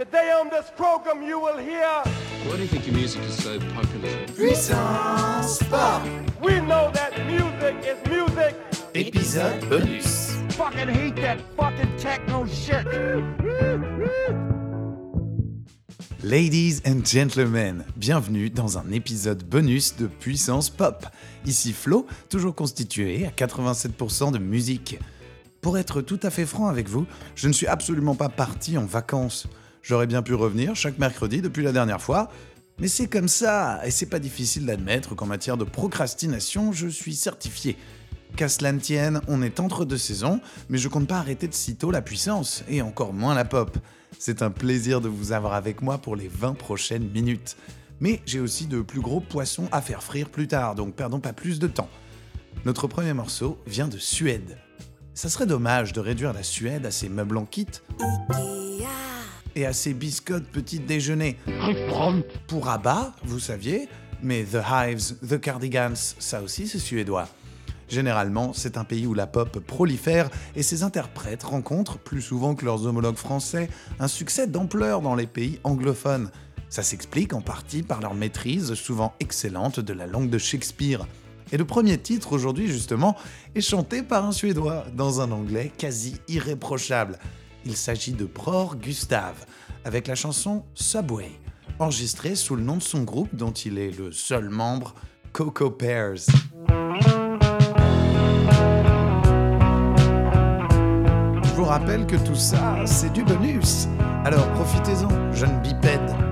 Today on this program you will hear Why do you think your music is so popular? Puissance Pop, we know that music is music. épisode bonus. Fucking hate that fucking techno shit. Ladies and gentlemen, bienvenue dans un épisode bonus de Puissance Pop. Ici Flo, toujours constitué à 87% de musique. Pour être tout à fait franc avec vous, je ne suis absolument pas parti en vacances. J'aurais bien pu revenir chaque mercredi depuis la dernière fois, mais c'est comme ça, et c'est pas difficile d'admettre qu'en matière de procrastination, je suis certifié. Qu'à cela ne tienne, on est entre deux saisons, mais je compte pas arrêter de sitôt la puissance, et encore moins la pop. C'est un plaisir de vous avoir avec moi pour les 20 prochaines minutes. Mais j'ai aussi de plus gros poissons à faire frire plus tard, donc perdons pas plus de temps. Notre premier morceau vient de Suède. Ça serait dommage de réduire la Suède à ses meubles en kit et à ses biscottes petit déjeuner. Pour ABBA, vous saviez, mais The Hives, The Cardigans, ça aussi c'est suédois. Généralement, c'est un pays où la pop prolifère et ses interprètes rencontrent, plus souvent que leurs homologues français, un succès d'ampleur dans les pays anglophones. Ça s'explique en partie par leur maîtrise souvent excellente de la langue de Shakespeare. Et le premier titre aujourd'hui justement est chanté par un Suédois dans un anglais quasi irréprochable. Il s'agit de Bror Gustav avec la chanson Subway, enregistrée sous le nom de son groupe dont il est le seul membre, Coco Pears. Je vous rappelle que tout ça, c'est du bonus. Alors profitez-en, jeune bipède.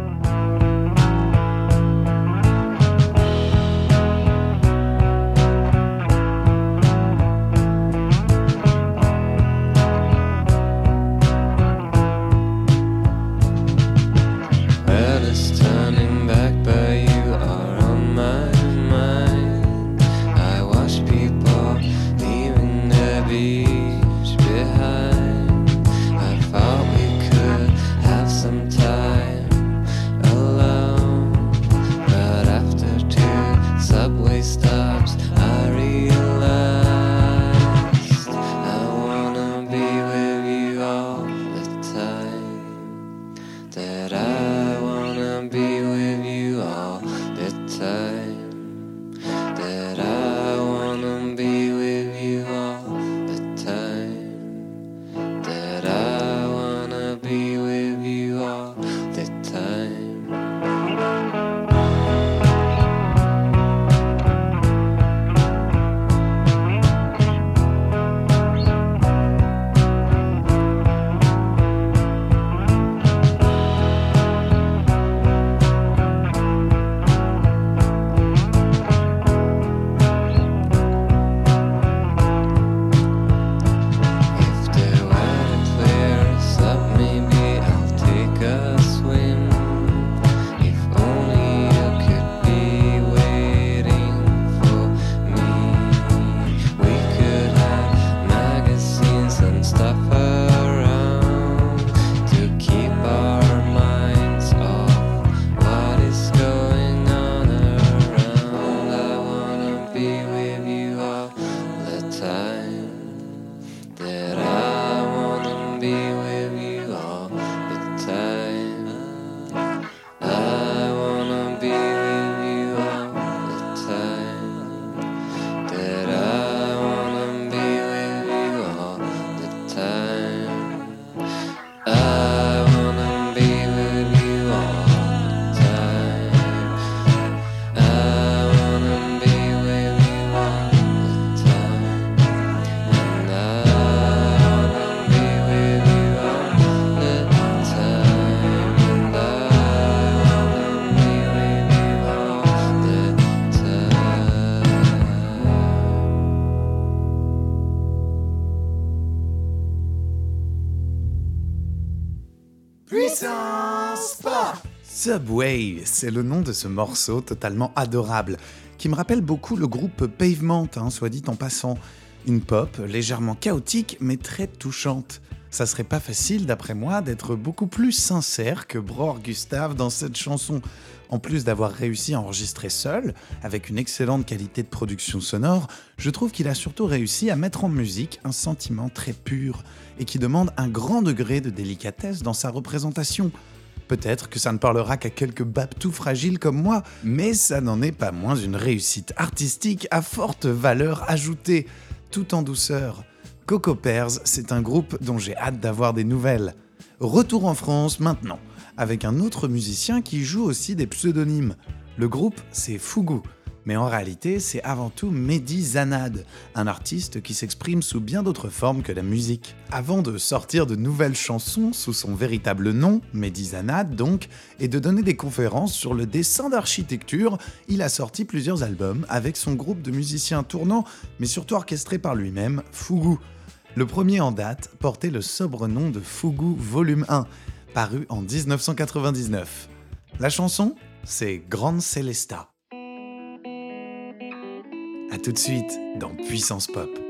Subway, c'est le nom de ce morceau totalement adorable, qui me rappelle beaucoup le groupe Pavement, hein, soit dit en passant. Une pop légèrement chaotique mais très touchante. Ça serait pas facile, d'après moi, d'être beaucoup plus sincère que Bror Gustave dans cette chanson. En plus d'avoir réussi à enregistrer seul, avec une excellente qualité de production sonore, je trouve qu'il a surtout réussi à mettre en musique un sentiment très pur et qui demande un grand degré de délicatesse dans sa représentation. Peut-être que ça ne parlera qu'à quelques babes tout fragiles comme moi, mais ça n'en est pas moins une réussite artistique à forte valeur ajoutée, tout en douceur. Coco Pears, c'est un groupe dont j'ai hâte d'avoir des nouvelles. Retour en France maintenant, avec un autre musicien qui joue aussi des pseudonymes. Le groupe, c'est Fougou. Mais en réalité, c'est avant tout Mehdi Zanad, un artiste qui s'exprime sous bien d'autres formes que la musique. Avant de sortir de nouvelles chansons sous son véritable nom, Mehdi Zanad donc, et de donner des conférences sur le dessin d'architecture, il a sorti plusieurs albums avec son groupe de musiciens tournants, mais surtout orchestré par lui-même, Fougou. Le premier en date portait le sobre nom de Fougou Volume 1, paru en 1999. La chanson, c'est Grande Celesta. A tout de suite dans Puissance Pop.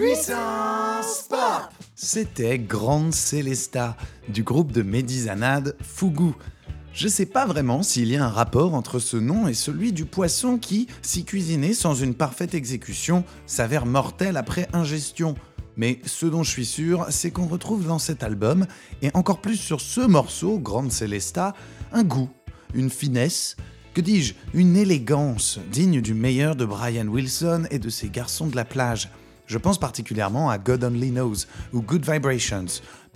Puissance Pop C'était Grande Célesta, du groupe de Médizanade Fougou. Je sais pas vraiment s'il y a un rapport entre ce nom et celui du poisson qui, si cuisiné sans une parfaite exécution, s'avère mortel après ingestion. Mais ce dont je suis sûr, c'est qu'on retrouve dans cet album, et encore plus sur ce morceau, Grande Célesta, un goût, une finesse, que dis-je, une élégance digne du meilleur de Brian Wilson et de ses garçons de la plage. Je pense particulièrement à God Only Knows ou Good Vibrations,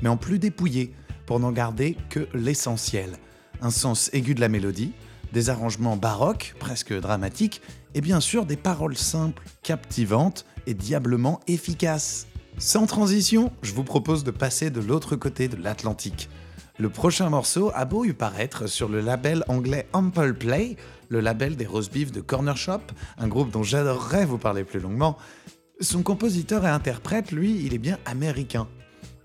mais en plus dépouillé, pour n'en garder que l'essentiel. Un sens aigu de la mélodie, des arrangements baroques, presque dramatiques, et bien sûr des paroles simples, captivantes et diablement efficaces. Sans transition, je vous propose de passer de l'autre côté de l'Atlantique. Le prochain morceau a beau y paraître sur le label anglais Ample Play, le label des roast de Corner Shop, un groupe dont j'adorerais vous parler plus longuement, son compositeur et interprète, lui, il est bien américain.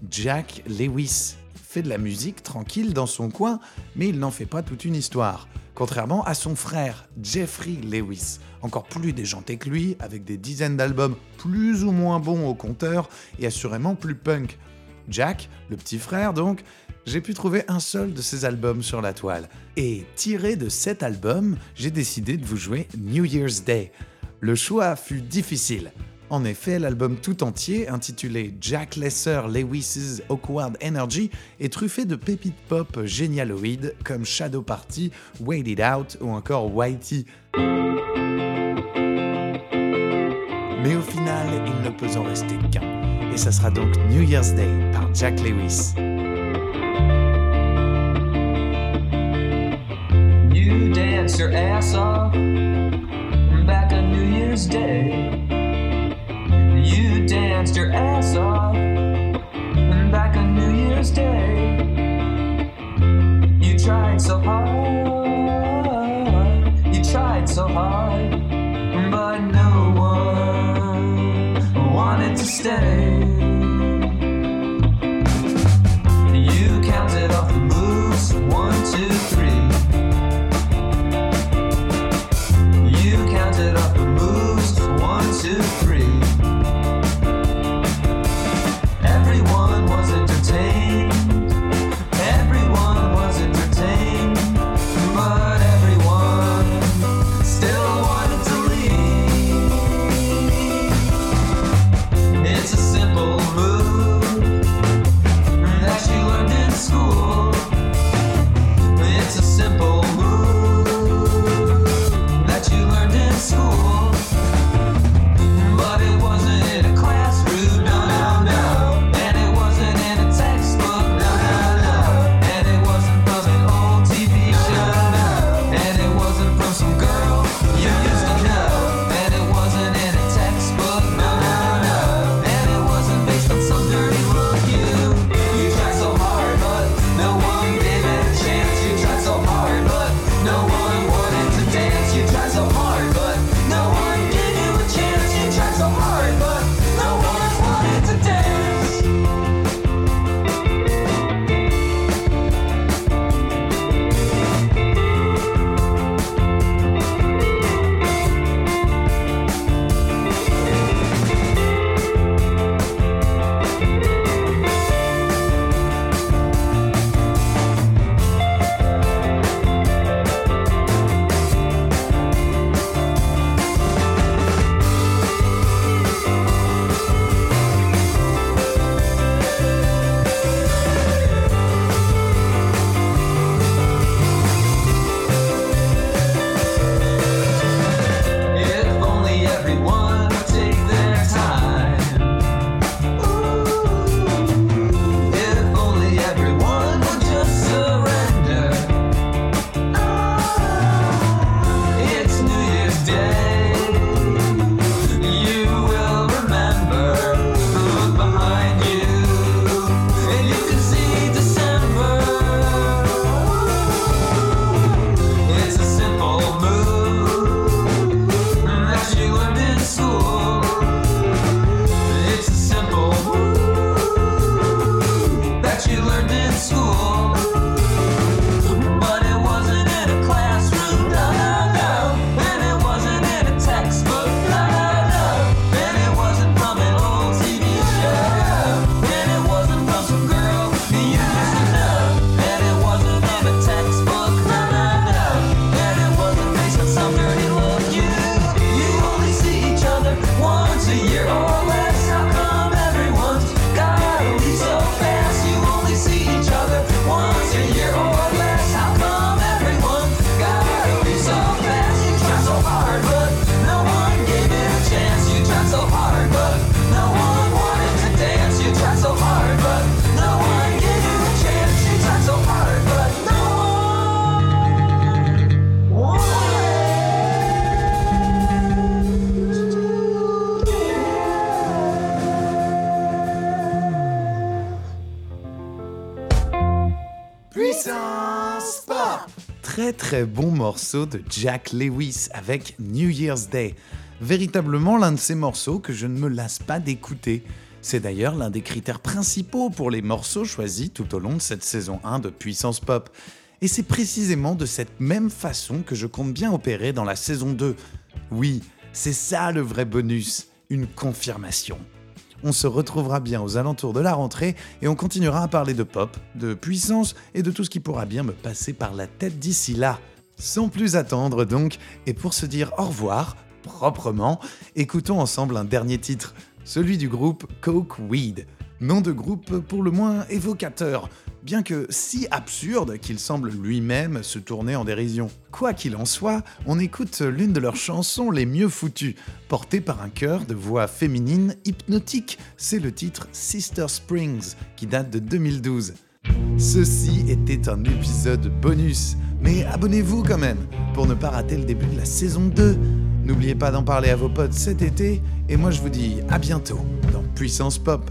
Jack Lewis fait de la musique tranquille dans son coin, mais il n'en fait pas toute une histoire. Contrairement à son frère, Jeffrey Lewis, encore plus déjanté que lui, avec des dizaines d'albums plus ou moins bons au compteur et assurément plus punk. Jack, le petit frère donc, j'ai pu trouver un seul de ses albums sur la toile. Et tiré de cet album, j'ai décidé de vous jouer New Year's Day. Le choix fut difficile. En effet, l'album tout entier, intitulé Jack Lesser Lewis's Awkward Energy, est truffé de pépites pop génialoïdes comme Shadow Party, Wait It Out ou encore Whitey. Mais au final, il ne peut en rester qu'un. Et ça sera donc New Year's Day par Jack Lewis. You danced your ass off and back on New Year's Day. You tried so hard, you tried so hard, but no one wanted to stay. Pop Très très bon morceau de Jack Lewis avec New Year's Day. Véritablement l'un de ces morceaux que je ne me lasse pas d'écouter. C'est d'ailleurs l'un des critères principaux pour les morceaux choisis tout au long de cette saison 1 de Puissance Pop. Et c'est précisément de cette même façon que je compte bien opérer dans la saison 2. Oui, c'est ça le vrai bonus, une confirmation. On se retrouvera bien aux alentours de la rentrée et on continuera à parler de pop, de puissance et de tout ce qui pourra bien me passer par la tête d'ici là. Sans plus attendre donc, et pour se dire au revoir, proprement, écoutons ensemble un dernier titre, celui du groupe Coke Weed. Nom de groupe pour le moins évocateur, bien que si absurde qu'il semble lui-même se tourner en dérision. Quoi qu'il en soit, on écoute l'une de leurs chansons les mieux foutues, portée par un chœur de voix féminine hypnotique. C'est le titre Sister Springs, qui date de 2012. Ceci était un épisode bonus, mais abonnez-vous quand même pour ne pas rater le début de la saison 2. N'oubliez pas d'en parler à vos potes cet été, et moi je vous dis à bientôt dans Puissance Pop.